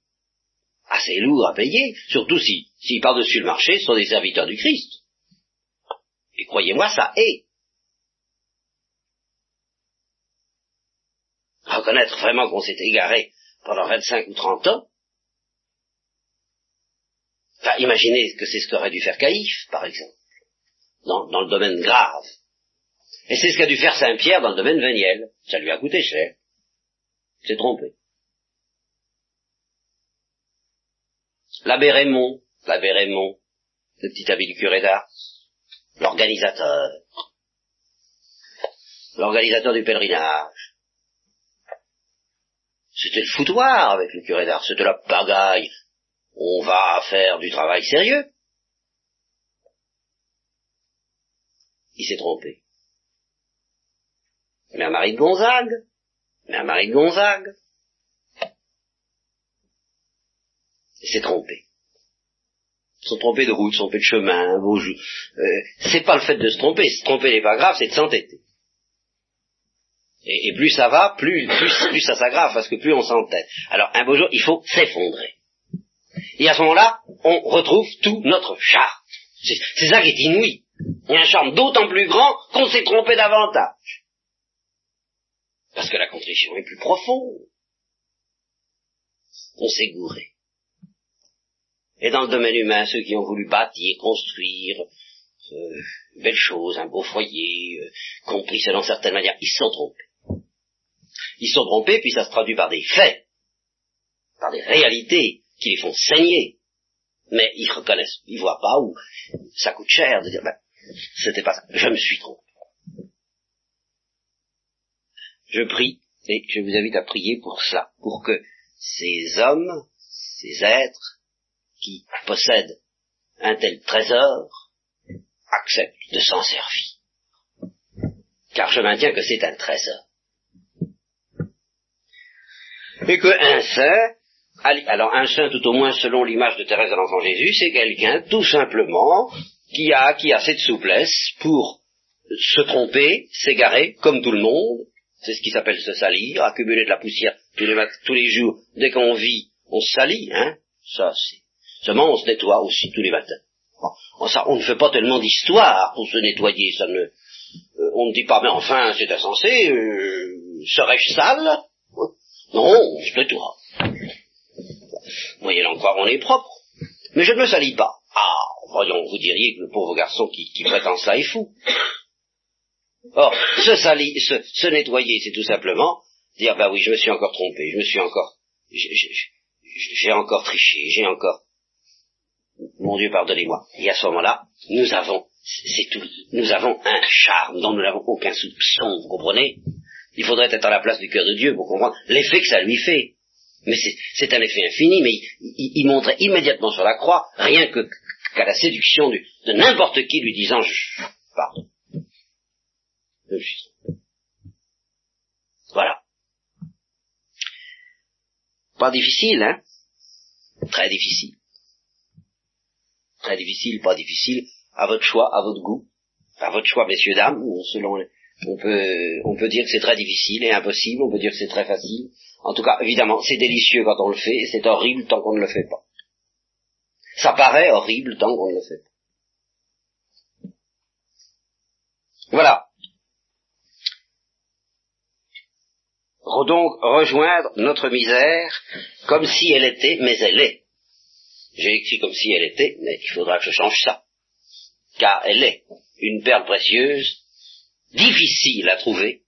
assez lourd à payer, surtout si, si par-dessus le marché sont des serviteurs du Christ. Et croyez-moi, ça est. Reconnaître vraiment qu'on s'est égaré pendant 25 ou 30 ans. Imaginez que c'est ce qu'aurait dû faire Caïphe, par exemple, dans, dans le domaine grave. Et c'est ce qu'a dû faire Saint-Pierre dans le domaine véniel. Ça lui a coûté cher. s'est trompé. L'abbé Raymond, l'abbé Raymond, le petit habit du curé d'Ars, l'organisateur, l'organisateur du pèlerinage. C'était le foutoir avec le curé d'art, c'était la pagaille. On va faire du travail sérieux. Il s'est trompé. Mais Marie de Gonzague, mais Marie de Gonzague, il s'est trompé sont trompés de route, se trompés de chemin, vos euh, c'est pas le fait de se tromper, se tromper n'est pas grave, c'est de s'entêter. Et, plus ça va, plus ça s'aggrave, parce que plus on s'entête. Alors, un beau jour, il faut s'effondrer. Et à ce moment-là, on retrouve tout notre charme. C'est ça qui est inouï. Il y a un charme d'autant plus grand qu'on s'est trompé davantage. Parce que la contrition est plus profonde. On s'est gouré. Et dans le domaine humain, ceux qui ont voulu bâtir, construire, euh, belles choses, un beau foyer, euh, compris selon certaines manières, ils se sont trompés. Ils se sont trompés, puis ça se traduit par des faits, par des réalités qui les font saigner. Mais ils reconnaissent, ils voient pas où ça coûte cher de dire, ben, c'était pas ça, je me suis trompé. Je prie, et je vous invite à prier pour cela, pour que ces hommes, ces êtres, qui possède un tel trésor accepte de s'en servir. Car je maintiens que c'est un trésor. Et que saint, alors un saint tout au moins selon l'image de Thérèse de l'Enfant Jésus, c'est quelqu'un tout simplement qui a, qui a cette souplesse pour se tromper, s'égarer, comme tout le monde, c'est ce qui s'appelle se salir, accumuler de la poussière tous les, tous les jours, dès qu'on vit, on se salit, hein, ça c'est, seulement on se nettoie aussi tous les matins. Bon, ça, on ne fait pas tellement d'histoire pour se nettoyer, ça ne, euh, on ne dit pas, mais enfin, c'est insensé, euh, serais-je sale? Non, on se nettoie. Moyennant quoi, on est propre. Mais je ne me salis pas. Ah, voyons, vous diriez que le pauvre garçon qui, prétend ça est fou. Or, se, salir, se, se nettoyer, c'est tout simplement dire, bah oui, je me suis encore trompé, je me suis encore, j'ai encore triché, j'ai encore, mon Dieu, pardonnez-moi. Et à ce moment-là, nous avons, c'est tout, nous avons un charme dont nous n'avons aucun soupçon, vous comprenez? Il faudrait être à la place du cœur de Dieu pour comprendre l'effet que ça lui fait. Mais c'est un effet infini, mais il, il, montrait immédiatement sur la croix, rien que qu'à la séduction de n'importe qui lui disant je, pardon. Voilà. Pas difficile, hein? Très difficile. Très difficile, pas difficile, à votre choix, à votre goût, à votre choix, messieurs, dames, selon, on peut, on peut dire que c'est très difficile et impossible, on peut dire que c'est très facile. En tout cas, évidemment, c'est délicieux quand on le fait, et c'est horrible tant qu'on ne le fait pas. Ça paraît horrible tant qu'on ne le fait pas. Voilà. Donc, rejoindre notre misère comme si elle était, mais elle est. J'ai écrit comme si elle était, mais il faudra que je change ça. Car elle est une perle précieuse, difficile à trouver,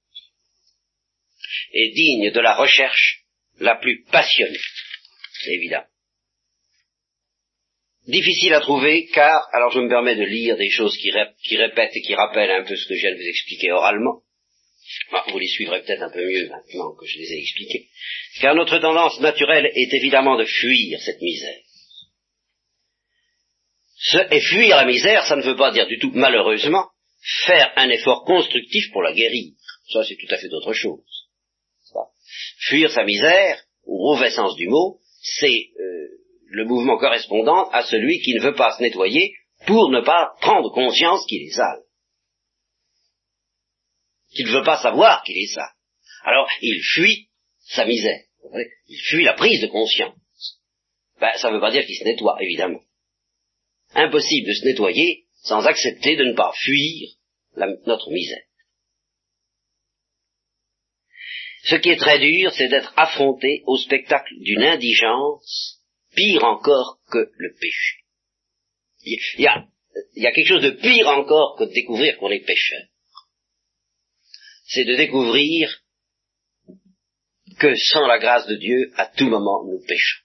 et digne de la recherche la plus passionnée. C'est évident. Difficile à trouver car, alors je me permets de lire des choses qui, répètent et qui rappellent un peu ce que je viens de vous expliquer oralement. vous les suivrez peut-être un peu mieux maintenant que je les ai expliqués. Car notre tendance naturelle est évidemment de fuir cette misère. et fuir la misère, ça ne veut pas dire du tout, malheureusement, faire un effort constructif pour la guérir. Ça, c'est tout à fait d'autre chose. Fuir sa misère, au mauvais sens du mot, c'est euh, le mouvement correspondant à celui qui ne veut pas se nettoyer pour ne pas prendre conscience qu'il est sale. Qu'il ne veut pas savoir qu'il est sale. Alors, il fuit sa misère. Il fuit la prise de conscience. Ben, ça ne veut pas dire qu'il se nettoie, évidemment. Impossible de se nettoyer sans accepter de ne pas fuir notre misère. Ce qui est très dur, c'est d'être affronté au spectacle d'une indigence pire encore que le péché. Il y, a, quelque chose de pire encore que de découvrir qu'on est pécheur. C'est de découvrir que sans la grâce de Dieu, à tout moment, nous péchons.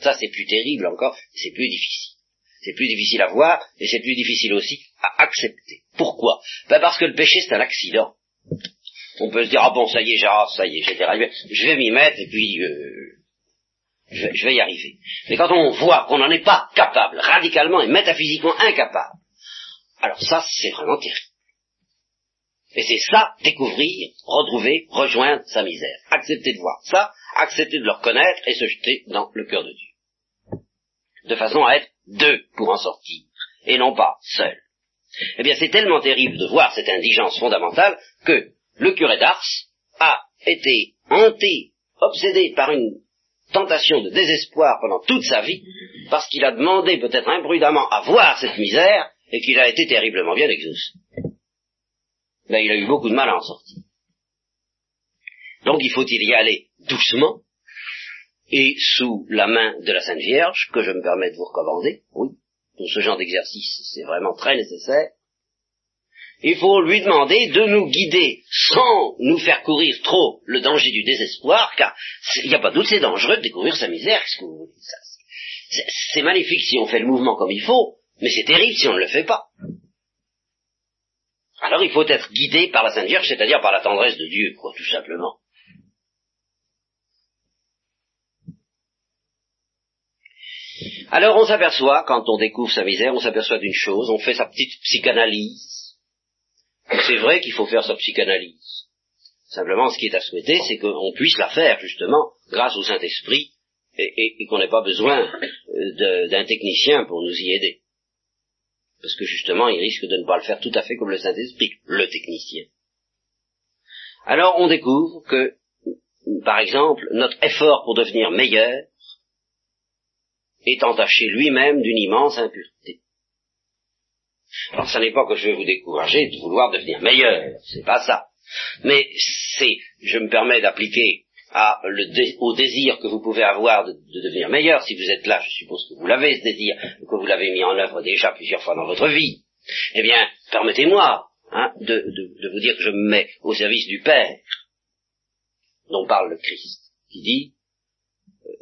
Ça, c'est plus terrible encore, c'est plus difficile. C'est plus difficile à voir, et c'est plus difficile aussi à accepter. Pourquoi? Ben Parce que le péché, c'est un accident. On peut se dire, ah bon, ça y est, ah, ça y est, j'étais je vais m'y mettre, et puis euh, je, je, vais y arriver. Mais quand on voit qu'on n'en est pas capable, radicalement et métaphysiquement incapable, alors ça, c'est vraiment terrible. Et c'est ça, découvrir, retrouver, rejoindre sa misère. Accepter de voir ça, accepter de le reconnaître et se jeter dans le cœur de Dieu. De façon à être deux pour en sortir, et non pas seul. Eh bien, c'est tellement terrible de voir cette indigence fondamentale que le curé d'Ars a été hanté, obsédé par une tentation de désespoir pendant toute sa vie, parce qu'il a demandé peut-être imprudemment à voir cette misère, et qu'il a été terriblement bien exaucé. Mais il a eu beaucoup de mal à en sortir. Donc il faut y aller doucement, et sous la main de la Sainte Vierge, que je me permets de vous recommander, oui, pour ce genre d'exercice, c'est vraiment très nécessaire, il faut lui demander de nous guider sans nous faire courir trop le danger du désespoir, car il n'y a pas doute, c'est dangereux de découvrir sa misère. C'est magnifique si on fait le mouvement comme il faut, mais c'est terrible si on ne le fait pas. Alors il faut être guidé par la Sainte Vierge, c'est-à-dire par la tendresse de Dieu, quoi, tout simplement. Alors on s'aperçoit, quand on découvre sa misère, on s'aperçoit d'une chose, on fait sa petite psychanalyse. C'est vrai qu'il faut faire sa psychanalyse. Simplement, ce qui est à souhaiter, c'est qu'on puisse la faire, justement, grâce au Saint-Esprit, et, qu'on n'ait pas besoin euh, d'un technicien pour nous y aider. Parce que justement, il risque de ne pas le faire tout à fait comme le Saint-Esprit, le technicien. Alors on découvre que par exemple, notre effort pour devenir meilleur est entaché lui-même d'une immense impureté. Alors, ce n'est pas que je vais vous décourager de vouloir devenir meilleur, c'est pas ça. Mais c'est, je me permets d'appliquer au désir que vous pouvez avoir de, devenir meilleur, si vous êtes là, je suppose que vous l'avez ce désir, que vous l'avez mis en œuvre déjà plusieurs fois dans votre vie, eh bien, permettez-moi hein, de, vous dire que je me mets au service du Père, dont parle le Christ, qui dit euh,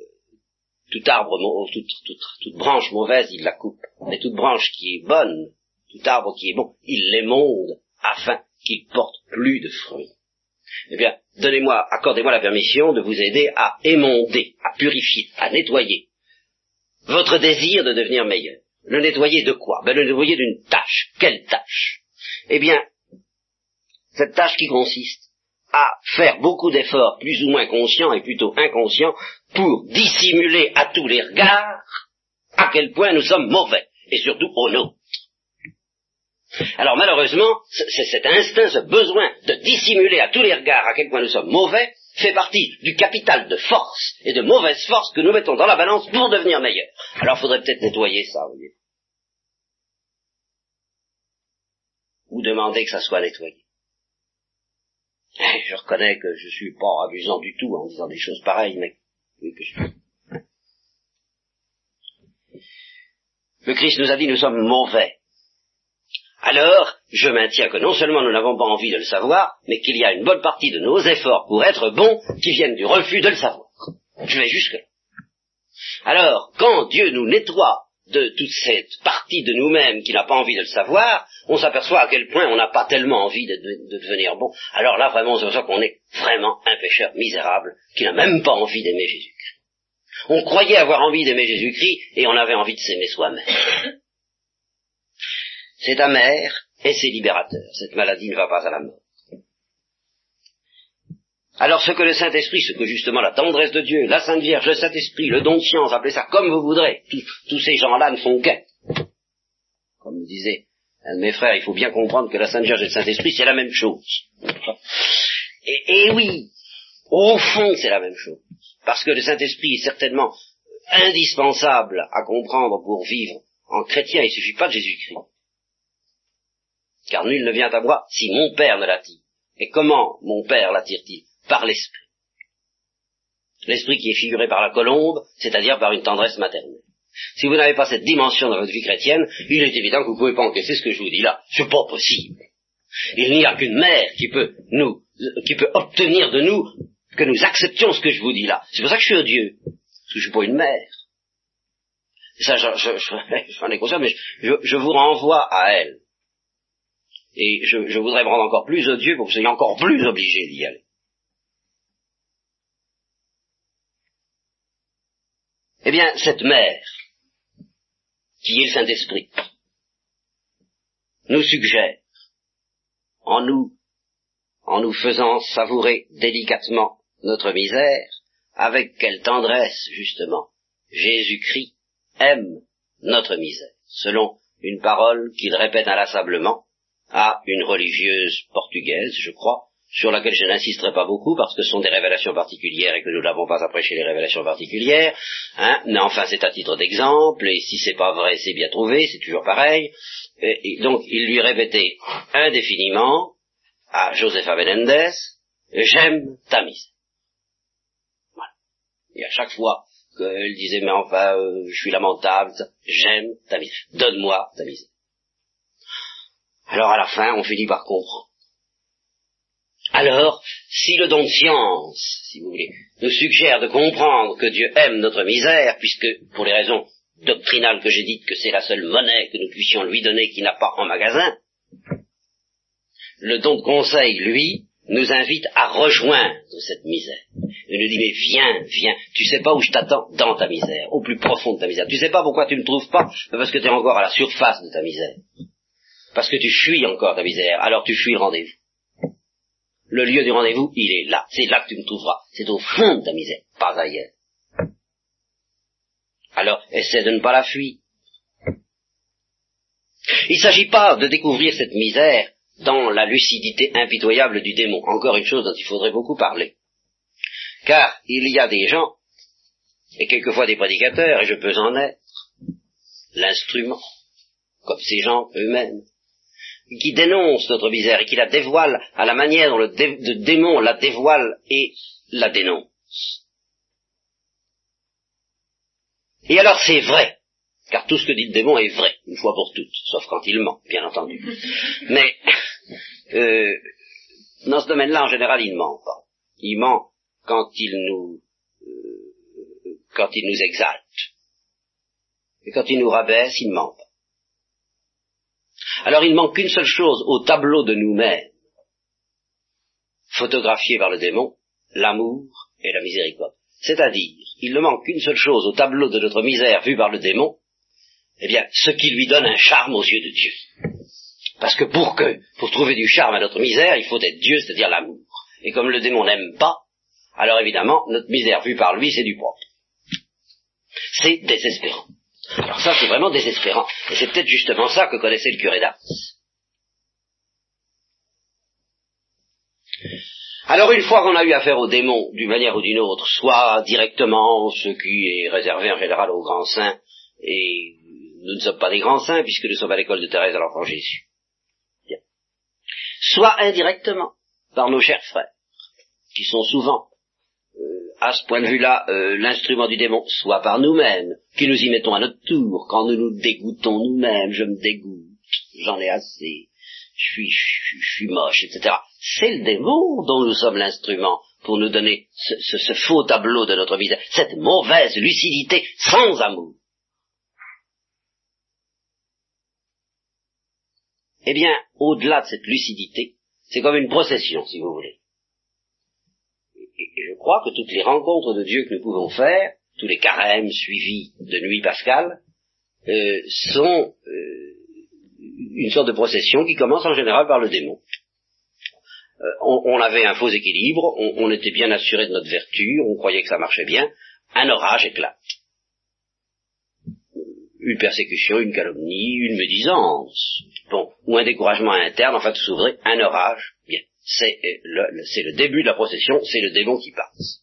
tout arbre, toute branche mauvaise, il la coupe, mais toute branche qui est bonne, tout arbre qui est bon, il l'émonde afin qu'il porte plus de fruits. Eh bien, donnez-moi, accordez-moi la permission de vous aider à émonder, à purifier, à nettoyer votre désir de devenir meilleur. Le nettoyer de quoi? Ben, Le nettoyer d'une tâche. Quelle tâche? Eh bien, cette tâche qui consiste à faire beaucoup d'efforts, plus ou moins conscients et plutôt inconscients, pour dissimuler à tous les regards à quel point nous sommes mauvais, et surtout au nôtre. Alors malheureusement, cet instinct, ce besoin de dissimuler à tous les regards à quel point nous sommes mauvais, fait partie du capital de force et de mauvaise force que nous mettons dans la balance pour devenir meilleurs. Alors faudrait peut-être nettoyer ça, vous voyez. Ou demander que ça soit nettoyé. Je reconnais que je suis pas amusant du tout en disant des choses pareilles, mais Le Christ nous a dit nous sommes mauvais alors je maintiens que non seulement nous n'avons pas envie de le savoir, mais qu'il y a une bonne partie de nos efforts pour être bons qui viennent du refus de le savoir. Je vais jusque là. Alors, quand Dieu nous nettoie de toute cette partie de nous-mêmes qui n'a pas envie de le savoir, on s'aperçoit à quel point on n'a pas tellement envie de, devenir bon. Alors là, vraiment, pour ça qu'on est vraiment un pécheur misérable qui n'a même pas envie d'aimer Jésus-Christ. On croyait avoir envie d'aimer Jésus-Christ et on avait envie de s'aimer soi-même. C'est amer et c'est libérateur. Cette maladie ne va pas à la mort. Alors ce que le Saint-Esprit, ce que justement la tendresse de Dieu, la Sainte Vierge, le Saint-Esprit, le don de science, appelez ça comme vous voudrez, tous, ces gens-là ne font qu'être. Comme me disait un de mes frères, il faut bien comprendre que la Sainte Vierge et le Saint-Esprit, c'est la même chose. Et, et oui, au fond, c'est la même chose. Parce que le Saint-Esprit est certainement indispensable à comprendre pour vivre en chrétien. Il ne suffit pas de Jésus-Christ car nul ne vient à moi si mon Père ne l'attire. Et comment mon Père l'attire-t-il? Par l'Esprit. L'Esprit qui est figuré par la colombe, c'est-à-dire par une tendresse maternelle. Si vous n'avez pas cette dimension dans votre vie chrétienne, il est évident que vous ne pouvez pas encaisser ce que je vous dis là. C'est pas possible. Il n'y a qu'une mère qui peut nous, qui peut obtenir de nous que nous acceptions ce que je vous dis là. C'est pour ça que je suis odieux. Parce que je suis pas une mère. ça, j'en je, ai conscience, mais je vous renvoie à elle. Et je, voudrais me rendre encore plus odieux pour que vous soyez encore plus obligés d'y aller. Eh bien, cette mère, qui est le Saint-Esprit, nous suggère, en nous, en nous faisant savourer délicatement notre misère, avec quelle tendresse, justement, Jésus-Christ aime notre misère, selon une parole qu'il répète inlassablement, à une religieuse portugaise, je crois, sur laquelle je n'insisterai pas beaucoup parce que ce sont des révélations particulières et que nous n'avons pas apprécié les révélations particulières. Hein, mais enfin, c'est à titre d'exemple, et si c'est pas vrai, c'est bien trouvé, c'est toujours pareil. Et, donc, il lui répétait indéfiniment à Josefa Menendez, j'aime ta misère. Voilà. Et à chaque fois qu'elle disait, mais enfin, euh, je suis lamentable, j'aime ta misère, donne-moi ta misère. Alors à la fin, on finit par comprendre. Alors, si le don de science, si vous voulez, nous suggère de comprendre que Dieu aime notre misère, puisque, pour les raisons doctrinales que j'ai dites que c'est la seule monnaie que nous puissions lui donner qui n'a pas en magasin, le don de conseil, lui, nous invite à rejoindre cette misère. Il nous dit, mais viens, viens, tu sais pas où je t'attends dans ta misère, au plus profond de ta misère. Tu sais pas pourquoi tu ne me trouves pas, parce que tu es encore à la surface de ta misère parce que tu fuis encore ta misère, alors tu fuis le rendez-vous. Le lieu du rendez-vous, il est là, c'est là que tu me trouveras, c'est au fond de ta misère, pas ailleurs. Alors, essaie de ne pas la fuir. Il ne s'agit pas de découvrir cette misère dans la lucidité impitoyable du démon, encore une chose dont il faudrait beaucoup parler. Car il y a des gens, et quelquefois des prédicateurs, et je peux en être, l'instrument, comme ces gens eux-mêmes, qui dénoncent notre misère et qui la dévoilent à la manière dont le, démon la dévoile et la dénonce. Et alors c'est vrai, car tout ce que dit le démon est vrai, une fois pour toutes, sauf quand il ment, bien entendu. Mais euh, dans ce domaine-là, en général, il ne ment pas. Il ment quand il nous euh, quand il nous exalte. Et quand il nous rabaisse, il ne ment pas. Alors il manque qu'une seule chose au tableau de nous-mêmes, photographié par le démon, l'amour et la miséricorde. C'est-à-dire, il ne manque qu'une seule chose au tableau de notre misère vu par le démon, eh bien, ce qui lui donne un charme aux yeux de Dieu. Parce que pour que, pour trouver du charme à notre misère, il faut être Dieu, c'est-à-dire l'amour. Et comme le démon n'aime pas, alors évidemment, notre misère vue par lui, c'est du propre. C'est désespérant. Alors ça, c'est vraiment désespérant. Et c'est peut-être justement ça que connaissait le curé d'Ars. Alors une fois qu'on a eu affaire aux démons d'une manière ou d'une autre, soit directement, ce qui est réservé en général aux grands saints, et nous ne sommes pas des grands saints puisque nous sommes à l'école de Thérèse de l'Enfant Jésus, soit indirectement par nos chers frères, qui sont souvent à ce point de vue-là euh, l'instrument du démon, soit par nous-mêmes, qui nous y mettons à notre tour, quand nous nous dégoûtons nous-mêmes, je me dégoûte, j'en ai assez, je suis, je, suis moche, etc. C'est le démon dont nous sommes l'instrument pour nous donner ce, ce faux tableau de notre visage, cette mauvaise lucidité sans amour. Eh bien, au-delà de cette lucidité, c'est comme une procession, si vous voulez et je crois que toutes les rencontres de Dieu que nous pouvons faire, tous les carèmes suivis de nuit pascale, euh, sont euh, une sorte de procession qui commence en général par le démon. Euh, on, avait un faux équilibre, on, était bien assuré de notre vertu, on croyait que ça marchait bien, un orage éclate. Une persécution, une calomnie, une médisance, bon, ou un découragement interne, enfin tout s'ouvrait, un orage, c'est le, début de la procession, c'est le démon qui passe.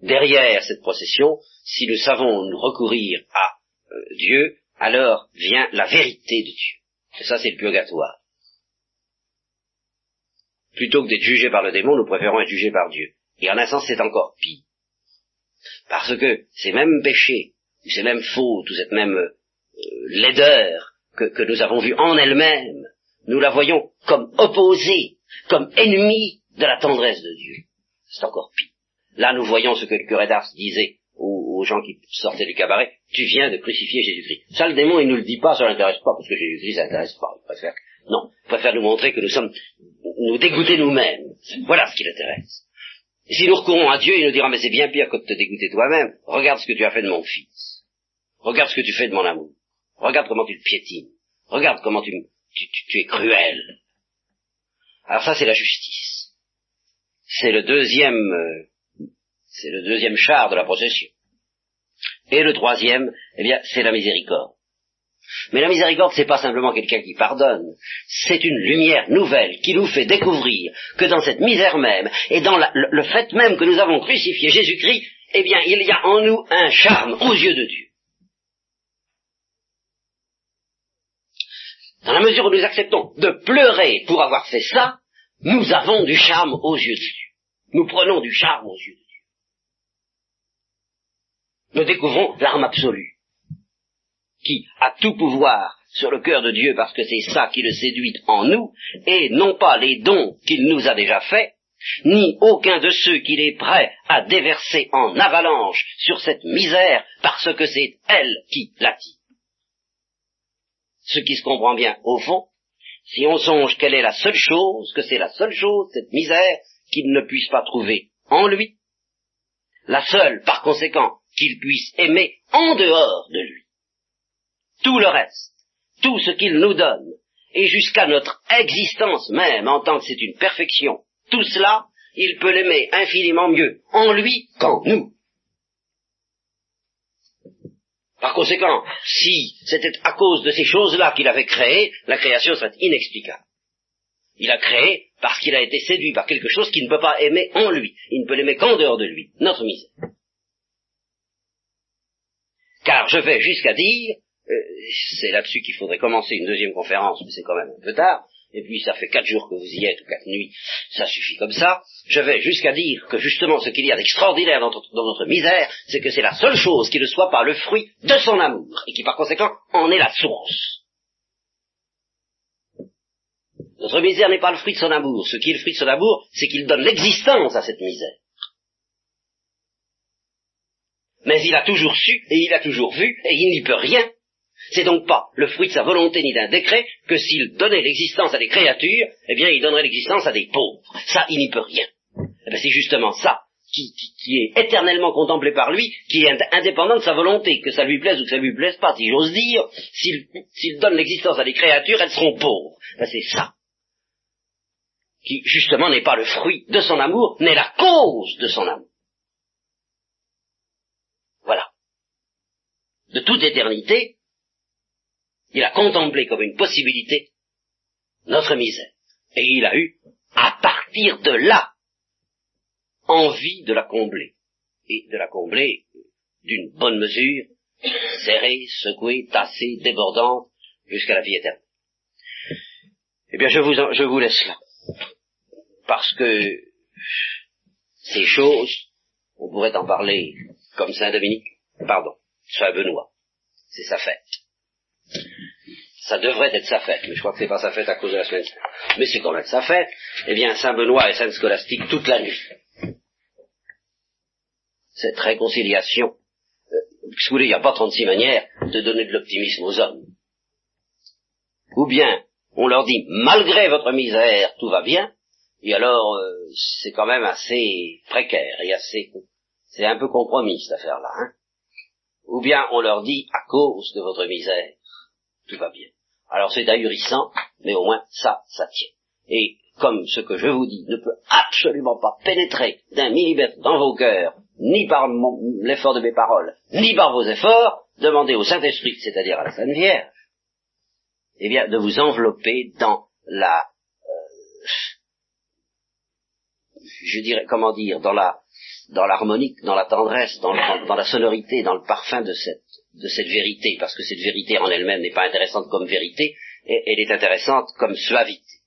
Derrière cette procession, si nous savons nous recourir à euh, Dieu, alors vient la vérité de Dieu. Et ça, c'est le purgatoire. Plutôt que d'être jugé par le démon, nous préférons être jugés par Dieu. Et en un sens, c'est encore pire. Parce que ces mêmes péchés, ces mêmes fautes, ou cette même euh, laideur que nous avons vue en elle-même, nous la voyons comme opposée comme ennemi de la tendresse de Dieu. C'est encore pire. Là, nous voyons ce que le curé d'Ars disait aux, gens qui sortaient du cabaret, tu viens de crucifier Jésus-Christ. Ça, le démon, il ne le dit pas, ça l'intéresse pas, parce que Jésus-Christ, ça l'intéresse pas. Il préfère, non, il préfère nous montrer que nous sommes, nous dégoûter nous-mêmes. Voilà ce qui l'intéresse. Si nous recourons à Dieu, il nous dira, mais c'est bien pire que de te dégoûter toi-même. Regarde ce que tu as fait de mon fils. Regarde ce que tu fais de mon amour. Regarde comment tu le piétines. Regarde comment tu, tu es cruel. Alors ça, c'est la justice. C'est le deuxième, euh, c'est le deuxième char de la procession. Et le troisième, eh bien, c'est la miséricorde. Mais la miséricorde, c'est pas simplement quelqu'un qui pardonne, c'est une lumière nouvelle qui nous fait découvrir que dans cette misère même, et dans le, le fait même que nous avons crucifié Jésus-Christ, eh bien, il y a en nous un charme aux yeux de Dieu. Dans la mesure où nous acceptons de pleurer pour avoir fait ça, nous avons du charme aux yeux de Dieu. Nous prenons du charme aux yeux de Dieu. Nous découvrons l'arme absolue, qui a tout pouvoir sur le cœur de Dieu parce que c'est ça qui le séduit en nous, et non pas les dons qu'il nous a déjà faits, ni aucun de ceux qu'il est prêt à déverser en avalanche sur cette misère parce que c'est elle qui l'attire ce qui se comprend bien au fond, si on songe quelle est la seule chose, que c'est la seule chose, cette misère, qu'il ne puisse pas trouver en lui, la seule, par conséquent, qu'il puisse aimer en dehors de lui. Tout le reste, tout ce qu'il nous donne, et jusqu'à notre existence même, en tant que c'est une perfection, tout cela, il peut l'aimer infiniment mieux en lui qu'en nous. Par conséquent, si c'était à cause de ces choses-là qu'il avait créé, la création serait inexplicable. Il a créé parce qu'il a été séduit par quelque chose qu'il ne peut pas aimer en lui. Il ne peut l'aimer qu'en dehors de lui. Notre misère. Car je vais jusqu'à dire, euh, c'est là-dessus qu'il faudrait commencer une deuxième conférence, mais c'est quand même un peu tard, et puis ça fait quatre jours que vous y êtes, ou quatre nuits, ça suffit comme ça, je vais jusqu'à dire que justement ce qu'il y a d'extraordinaire dans, dans, notre misère, c'est que c'est la seule chose qui ne soit pas le fruit de son amour, et qui par conséquent en est la source. Notre misère n'est pas le fruit de son amour. Ce qui est le fruit de son amour, c'est qu'il donne l'existence à cette misère. Mais il a toujours su, et il a toujours vu, et il n'y peut rien. C'est donc pas le fruit de sa volonté ni d'un décret que s'il donnait l'existence à des créatures, eh bien il donnerait l'existence à des pauvres. Ça, il n'y peut rien. Eh c'est justement ça qui, est éternellement contemplé par lui, qui est indépendant de sa volonté, que ça lui plaise ou que ça lui plaise pas, si j'ose dire, s'il donne l'existence à des créatures, elles seront pauvres. c'est ça qui justement n'est pas le fruit de son amour, mais la cause de son amour. Voilà. De toute éternité, il a contemplé comme une possibilité notre misère. Et il a eu, à partir de là, envie de la combler. Et de la combler d'une bonne mesure, serrée, secouée, tassée, débordante, jusqu'à la vie éternelle. Eh bien, je vous, je vous laisse là parce que ces choses, on pourrait en parler comme Saint Dominique, pardon, Saint Benoît, c'est sa fête. Ça devrait être sa fête, mais je crois que c'est pas sa fête à cause de la semaine. Mais c'est quand même sa fête. Eh bien, Saint Benoît et Sainte Scolastique toute la nuit. Cette réconciliation, euh, vous voulez, il n'y a pas 36 manières de donner de l'optimisme aux hommes. Ou bien, on leur dit, malgré votre misère, tout va bien, et alors, euh, c'est quand même assez précaire et assez, c'est un peu compromis cette affaire-là. Hein Ou bien on leur dit, à cause de votre misère, tout va bien. Alors c'est ahurissant, mais au moins ça, ça tient. Et comme ce que je vous dis ne peut absolument pas pénétrer d'un millimètre dans vos cœurs, ni par l'effort de mes paroles, ni par vos efforts, demandez au Saint-Esprit, c'est-à-dire à la Sainte Vierge, eh bien, de vous envelopper dans la je dirais, comment dire, dans la, dans l'harmonique, dans la tendresse, dans, dans, la sonorité, dans le parfum de cette, de cette vérité, parce que cette vérité en elle-même n'est pas intéressante comme vérité, elle est intéressante comme suavité.